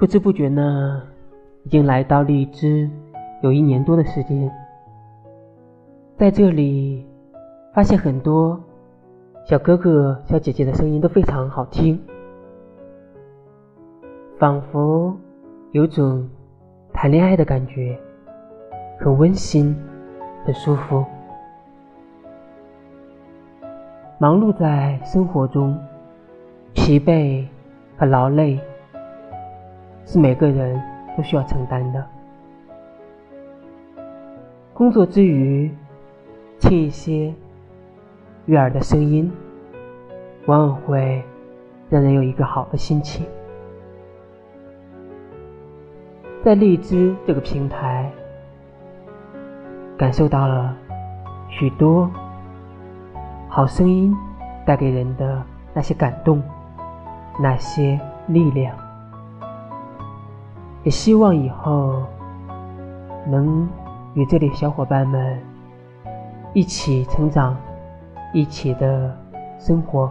不知不觉呢，已经来到荔枝有一年多的时间，在这里发现很多小哥哥、小姐姐的声音都非常好听，仿佛有种谈恋爱的感觉，很温馨，很舒服。忙碌在生活中，疲惫和劳累。是每个人都需要承担的。工作之余，听一些悦耳的声音，往往会让人有一个好的心情。在荔枝这个平台，感受到了许多好声音带给人的那些感动，那些力量。也希望以后能与这里小伙伴们一起成长，一起的生活。